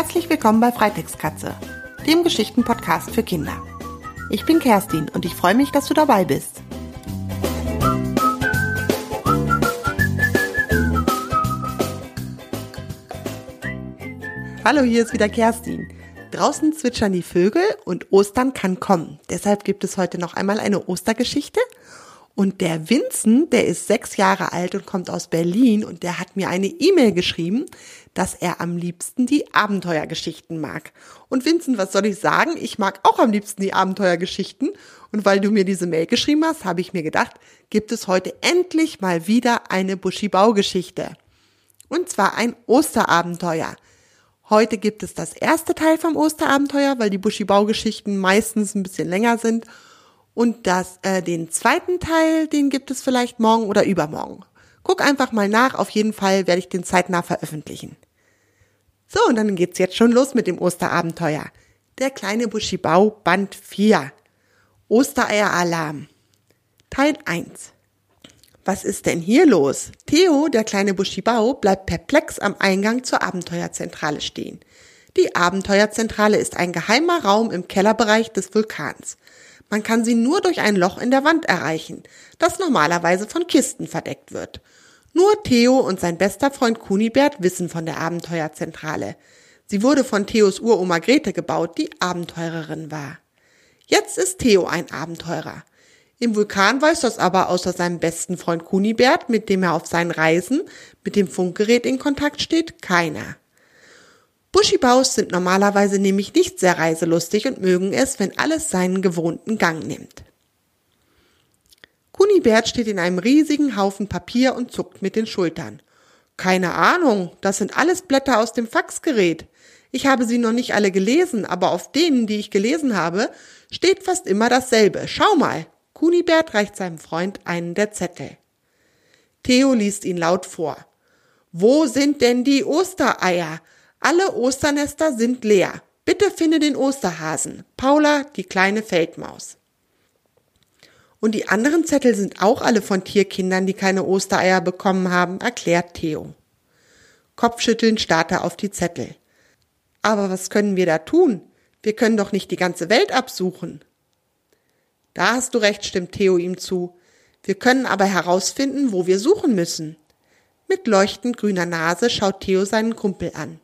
Herzlich willkommen bei Freitextkatze, dem Geschichtenpodcast für Kinder. Ich bin Kerstin und ich freue mich, dass du dabei bist. Hallo, hier ist wieder Kerstin. Draußen zwitschern die Vögel und Ostern kann kommen. Deshalb gibt es heute noch einmal eine Ostergeschichte und der Vincent, der ist sechs Jahre alt und kommt aus Berlin und der hat mir eine E-Mail geschrieben, dass er am liebsten die Abenteuergeschichten mag. Und Vincent, was soll ich sagen? Ich mag auch am liebsten die Abenteuergeschichten. Und weil du mir diese Mail geschrieben hast, habe ich mir gedacht, gibt es heute endlich mal wieder eine Buschibau-Geschichte. Und zwar ein Osterabenteuer. Heute gibt es das erste Teil vom Osterabenteuer, weil die Buschibau-Geschichten meistens ein bisschen länger sind. Und das, äh, den zweiten Teil, den gibt es vielleicht morgen oder übermorgen. Guck einfach mal nach. Auf jeden Fall werde ich den zeitnah veröffentlichen. So, und dann geht's jetzt schon los mit dem Osterabenteuer. Der kleine Buschibau, Band 4. Ostereieralarm. Teil 1. Was ist denn hier los? Theo, der kleine Buschibau, bleibt perplex am Eingang zur Abenteuerzentrale stehen. Die Abenteuerzentrale ist ein geheimer Raum im Kellerbereich des Vulkans. Man kann sie nur durch ein Loch in der Wand erreichen, das normalerweise von Kisten verdeckt wird. Nur Theo und sein bester Freund Kunibert wissen von der Abenteuerzentrale. Sie wurde von Theos Uroma Grete gebaut, die Abenteurerin war. Jetzt ist Theo ein Abenteurer. Im Vulkan weiß das aber außer seinem besten Freund Kunibert, mit dem er auf seinen Reisen mit dem Funkgerät in Kontakt steht, keiner. Buschibaus sind normalerweise nämlich nicht sehr reiselustig und mögen es, wenn alles seinen gewohnten Gang nimmt. Kunibert steht in einem riesigen Haufen Papier und zuckt mit den Schultern. Keine Ahnung, das sind alles Blätter aus dem Faxgerät. Ich habe sie noch nicht alle gelesen, aber auf denen, die ich gelesen habe, steht fast immer dasselbe. Schau mal. Kunibert reicht seinem Freund einen der Zettel. Theo liest ihn laut vor. Wo sind denn die Ostereier? Alle Osternester sind leer. Bitte finde den Osterhasen. Paula, die kleine Feldmaus. Und die anderen Zettel sind auch alle von Tierkindern, die keine Ostereier bekommen haben, erklärt Theo. Kopfschüttelnd starrt er auf die Zettel. Aber was können wir da tun? Wir können doch nicht die ganze Welt absuchen. Da hast du recht, stimmt Theo ihm zu. Wir können aber herausfinden, wo wir suchen müssen. Mit leuchtend grüner Nase schaut Theo seinen Kumpel an.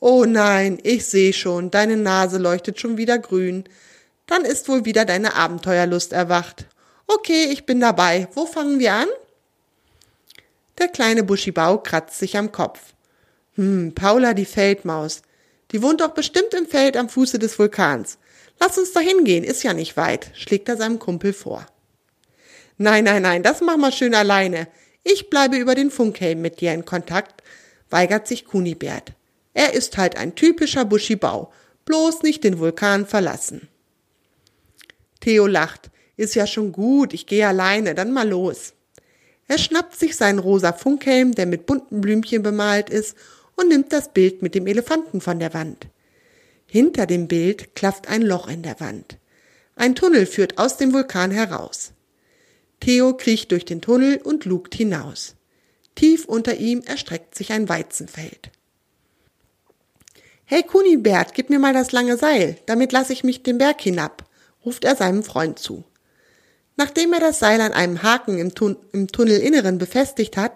Oh nein, ich seh schon, deine Nase leuchtet schon wieder grün. Dann ist wohl wieder deine Abenteuerlust erwacht. Okay, ich bin dabei. Wo fangen wir an? Der kleine Buschibau kratzt sich am Kopf. Hm, Paula die Feldmaus. Die wohnt doch bestimmt im Feld am Fuße des Vulkans. Lass uns da hingehen, ist ja nicht weit, schlägt er seinem Kumpel vor. Nein, nein, nein, das machen wir schön alleine. Ich bleibe über den Funkhelm mit dir in Kontakt, weigert sich Kunibert. Er ist halt ein typischer Buschibau, bloß nicht den Vulkan verlassen. Theo lacht. Ist ja schon gut, ich gehe alleine, dann mal los. Er schnappt sich seinen rosa Funkhelm, der mit bunten Blümchen bemalt ist, und nimmt das Bild mit dem Elefanten von der Wand. Hinter dem Bild klafft ein Loch in der Wand. Ein Tunnel führt aus dem Vulkan heraus. Theo kriecht durch den Tunnel und lugt hinaus. Tief unter ihm erstreckt sich ein Weizenfeld. Hey Kunibert, gib mir mal das lange Seil, damit lasse ich mich den Berg hinab, ruft er seinem Freund zu. Nachdem er das Seil an einem Haken im, Tun im Tunnelinneren befestigt hat,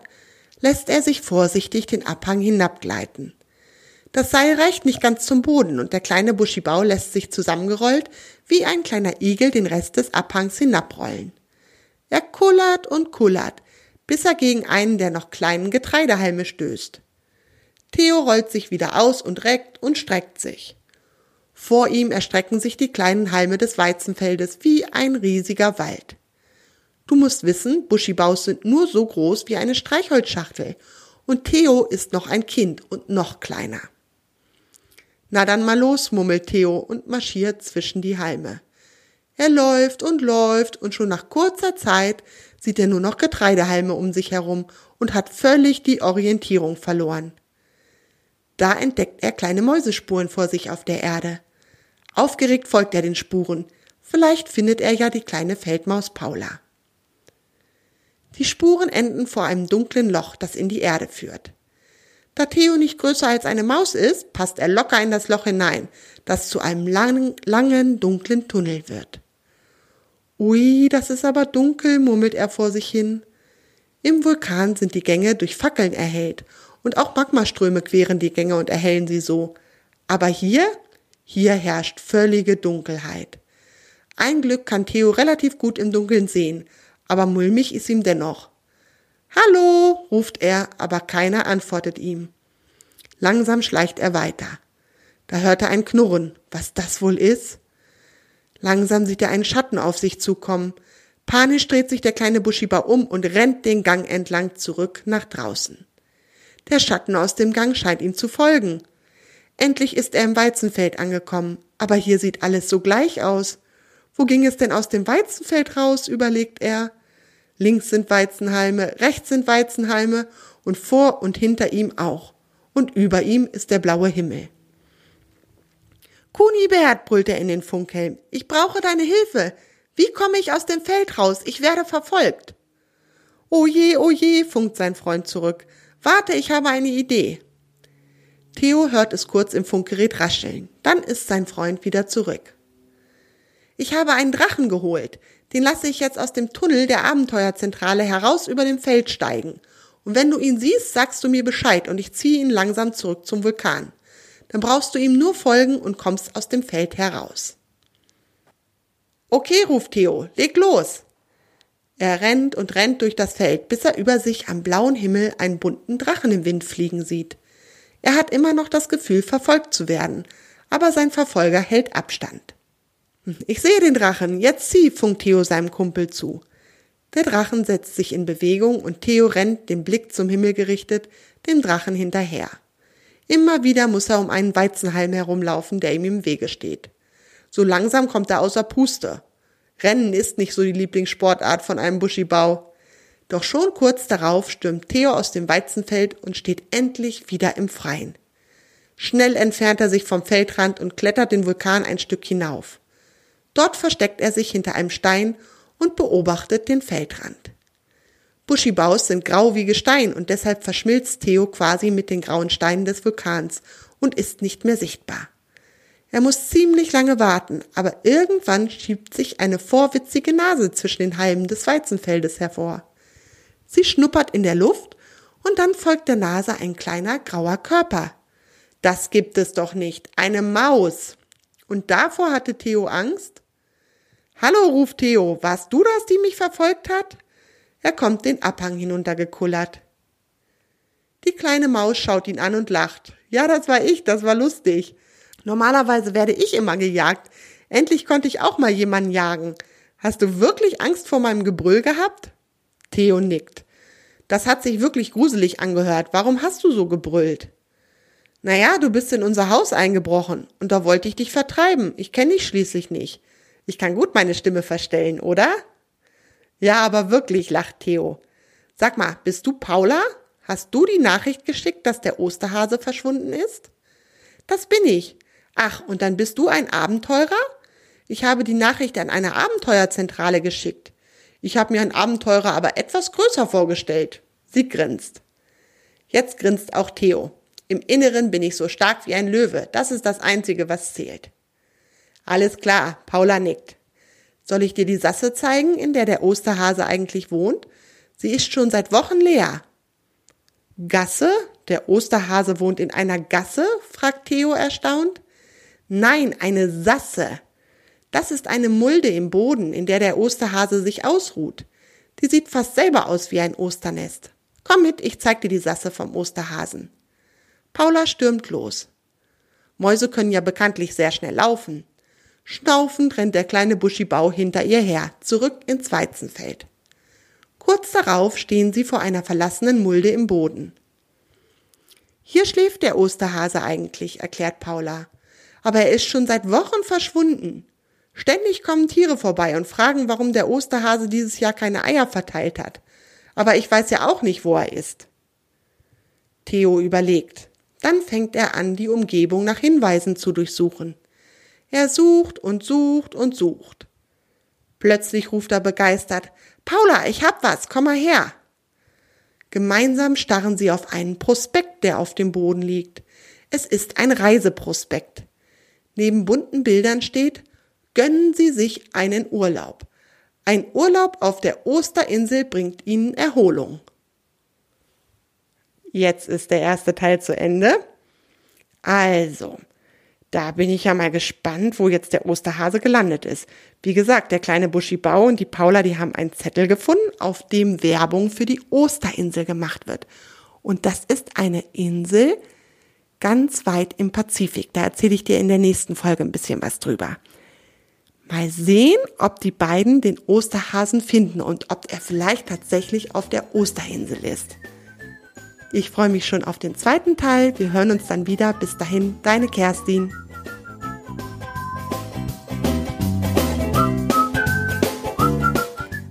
lässt er sich vorsichtig den Abhang hinabgleiten. Das Seil reicht nicht ganz zum Boden und der kleine Buschibau lässt sich zusammengerollt wie ein kleiner Igel den Rest des Abhangs hinabrollen. Er kullert und kullert, bis er gegen einen der noch kleinen Getreidehalme stößt. Theo rollt sich wieder aus und reckt und streckt sich. Vor ihm erstrecken sich die kleinen Halme des Weizenfeldes wie ein riesiger Wald. Du musst wissen, Buschibaus sind nur so groß wie eine Streichholzschachtel und Theo ist noch ein Kind und noch kleiner. Na dann mal los, murmelt Theo und marschiert zwischen die Halme. Er läuft und läuft und schon nach kurzer Zeit sieht er nur noch Getreidehalme um sich herum und hat völlig die Orientierung verloren. Da entdeckt er kleine Mäusespuren vor sich auf der Erde. Aufgeregt folgt er den Spuren. Vielleicht findet er ja die kleine Feldmaus Paula. Die Spuren enden vor einem dunklen Loch, das in die Erde führt. Da Theo nicht größer als eine Maus ist, passt er locker in das Loch hinein, das zu einem langen, langen, dunklen Tunnel wird. Ui, das ist aber dunkel, murmelt er vor sich hin. Im Vulkan sind die Gänge durch Fackeln erhellt und auch Magmaströme queren die Gänge und erhellen sie so. Aber hier, hier herrscht völlige Dunkelheit. Ein Glück kann Theo relativ gut im Dunkeln sehen, aber mulmig ist ihm dennoch. Hallo, ruft er, aber keiner antwortet ihm. Langsam schleicht er weiter. Da hört er ein Knurren. Was das wohl ist? Langsam sieht er einen Schatten auf sich zukommen. Panisch dreht sich der kleine Bushiba um und rennt den Gang entlang zurück nach draußen. Der Schatten aus dem Gang scheint ihm zu folgen. Endlich ist er im Weizenfeld angekommen, aber hier sieht alles so gleich aus. Wo ging es denn aus dem Weizenfeld raus, überlegt er. Links sind Weizenhalme, rechts sind Weizenhalme und vor und hinter ihm auch. Und über ihm ist der blaue Himmel. Kunibert, brüllt er in den Funkhelm, ich brauche deine Hilfe. Wie komme ich aus dem Feld raus? Ich werde verfolgt. O je, o je, funkt sein Freund zurück. Warte, ich habe eine Idee. Theo hört es kurz im Funkgerät rascheln. Dann ist sein Freund wieder zurück. Ich habe einen Drachen geholt. Den lasse ich jetzt aus dem Tunnel der Abenteuerzentrale heraus über dem Feld steigen. Und wenn du ihn siehst, sagst du mir Bescheid und ich ziehe ihn langsam zurück zum Vulkan. Dann brauchst du ihm nur folgen und kommst aus dem Feld heraus. Okay, ruft Theo, leg los. Er rennt und rennt durch das Feld, bis er über sich am blauen Himmel einen bunten Drachen im Wind fliegen sieht. Er hat immer noch das Gefühl, verfolgt zu werden, aber sein Verfolger hält Abstand. Ich sehe den Drachen, jetzt zieh, funkt Theo seinem Kumpel zu. Der Drachen setzt sich in Bewegung und Theo rennt, den Blick zum Himmel gerichtet, dem Drachen hinterher. Immer wieder muss er um einen Weizenhalm herumlaufen, der ihm im Wege steht. So langsam kommt er außer Puste. Rennen ist nicht so die Lieblingssportart von einem Buschibau. Doch schon kurz darauf stürmt Theo aus dem Weizenfeld und steht endlich wieder im Freien. Schnell entfernt er sich vom Feldrand und klettert den Vulkan ein Stück hinauf. Dort versteckt er sich hinter einem Stein und beobachtet den Feldrand. Buschibaus sind grau wie Gestein und deshalb verschmilzt Theo quasi mit den grauen Steinen des Vulkans und ist nicht mehr sichtbar. Er muss ziemlich lange warten, aber irgendwann schiebt sich eine vorwitzige Nase zwischen den Halmen des Weizenfeldes hervor. Sie schnuppert in der Luft und dann folgt der Nase ein kleiner grauer Körper. Das gibt es doch nicht, eine Maus. Und davor hatte Theo Angst? Hallo, ruft Theo, warst du das, die mich verfolgt hat? Er kommt den Abhang hinuntergekullert. Die kleine Maus schaut ihn an und lacht. Ja, das war ich, das war lustig. Normalerweise werde ich immer gejagt. Endlich konnte ich auch mal jemanden jagen. Hast du wirklich Angst vor meinem Gebrüll gehabt? Theo nickt. Das hat sich wirklich gruselig angehört. Warum hast du so gebrüllt? Naja, du bist in unser Haus eingebrochen und da wollte ich dich vertreiben. Ich kenne dich schließlich nicht. Ich kann gut meine Stimme verstellen, oder? Ja, aber wirklich, lacht Theo. Sag mal, bist du Paula? Hast du die Nachricht geschickt, dass der Osterhase verschwunden ist? Das bin ich. Ach, und dann bist du ein Abenteurer? Ich habe die Nachricht an eine Abenteuerzentrale geschickt. Ich habe mir einen Abenteurer aber etwas größer vorgestellt. Sie grinst. Jetzt grinst auch Theo. Im Inneren bin ich so stark wie ein Löwe. Das ist das Einzige, was zählt. Alles klar, Paula nickt. Soll ich dir die Sasse zeigen, in der der Osterhase eigentlich wohnt? Sie ist schon seit Wochen leer. Gasse? Der Osterhase wohnt in einer Gasse? fragt Theo erstaunt. Nein, eine Sasse. Das ist eine Mulde im Boden, in der der Osterhase sich ausruht. Die sieht fast selber aus wie ein Osternest. Komm mit, ich zeig dir die Sasse vom Osterhasen. Paula stürmt los. Mäuse können ja bekanntlich sehr schnell laufen. Schnaufend rennt der kleine Buschibau hinter ihr her, zurück ins Weizenfeld. Kurz darauf stehen sie vor einer verlassenen Mulde im Boden. Hier schläft der Osterhase eigentlich, erklärt Paula aber er ist schon seit Wochen verschwunden. Ständig kommen Tiere vorbei und fragen, warum der Osterhase dieses Jahr keine Eier verteilt hat. Aber ich weiß ja auch nicht, wo er ist. Theo überlegt. Dann fängt er an, die Umgebung nach Hinweisen zu durchsuchen. Er sucht und sucht und sucht. Plötzlich ruft er begeistert, Paula, ich hab was, komm mal her. Gemeinsam starren sie auf einen Prospekt der auf dem Boden liegt. Es ist ein Reiseprospekt. Neben bunten Bildern steht, gönnen Sie sich einen Urlaub. Ein Urlaub auf der Osterinsel bringt Ihnen Erholung. Jetzt ist der erste Teil zu Ende. Also, da bin ich ja mal gespannt, wo jetzt der Osterhase gelandet ist. Wie gesagt, der kleine Buschi Bau und die Paula, die haben einen Zettel gefunden, auf dem Werbung für die Osterinsel gemacht wird. Und das ist eine Insel ganz weit im Pazifik. Da erzähle ich dir in der nächsten Folge ein bisschen was drüber. Mal sehen, ob die beiden den Osterhasen finden und ob er vielleicht tatsächlich auf der Osterinsel ist. Ich freue mich schon auf den zweiten Teil. Wir hören uns dann wieder. Bis dahin, deine Kerstin.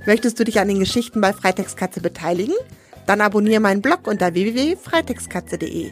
Möchtest du dich an den Geschichten bei Freitextkatze beteiligen? Dann abonniere meinen Blog unter www.freitextkatze.de.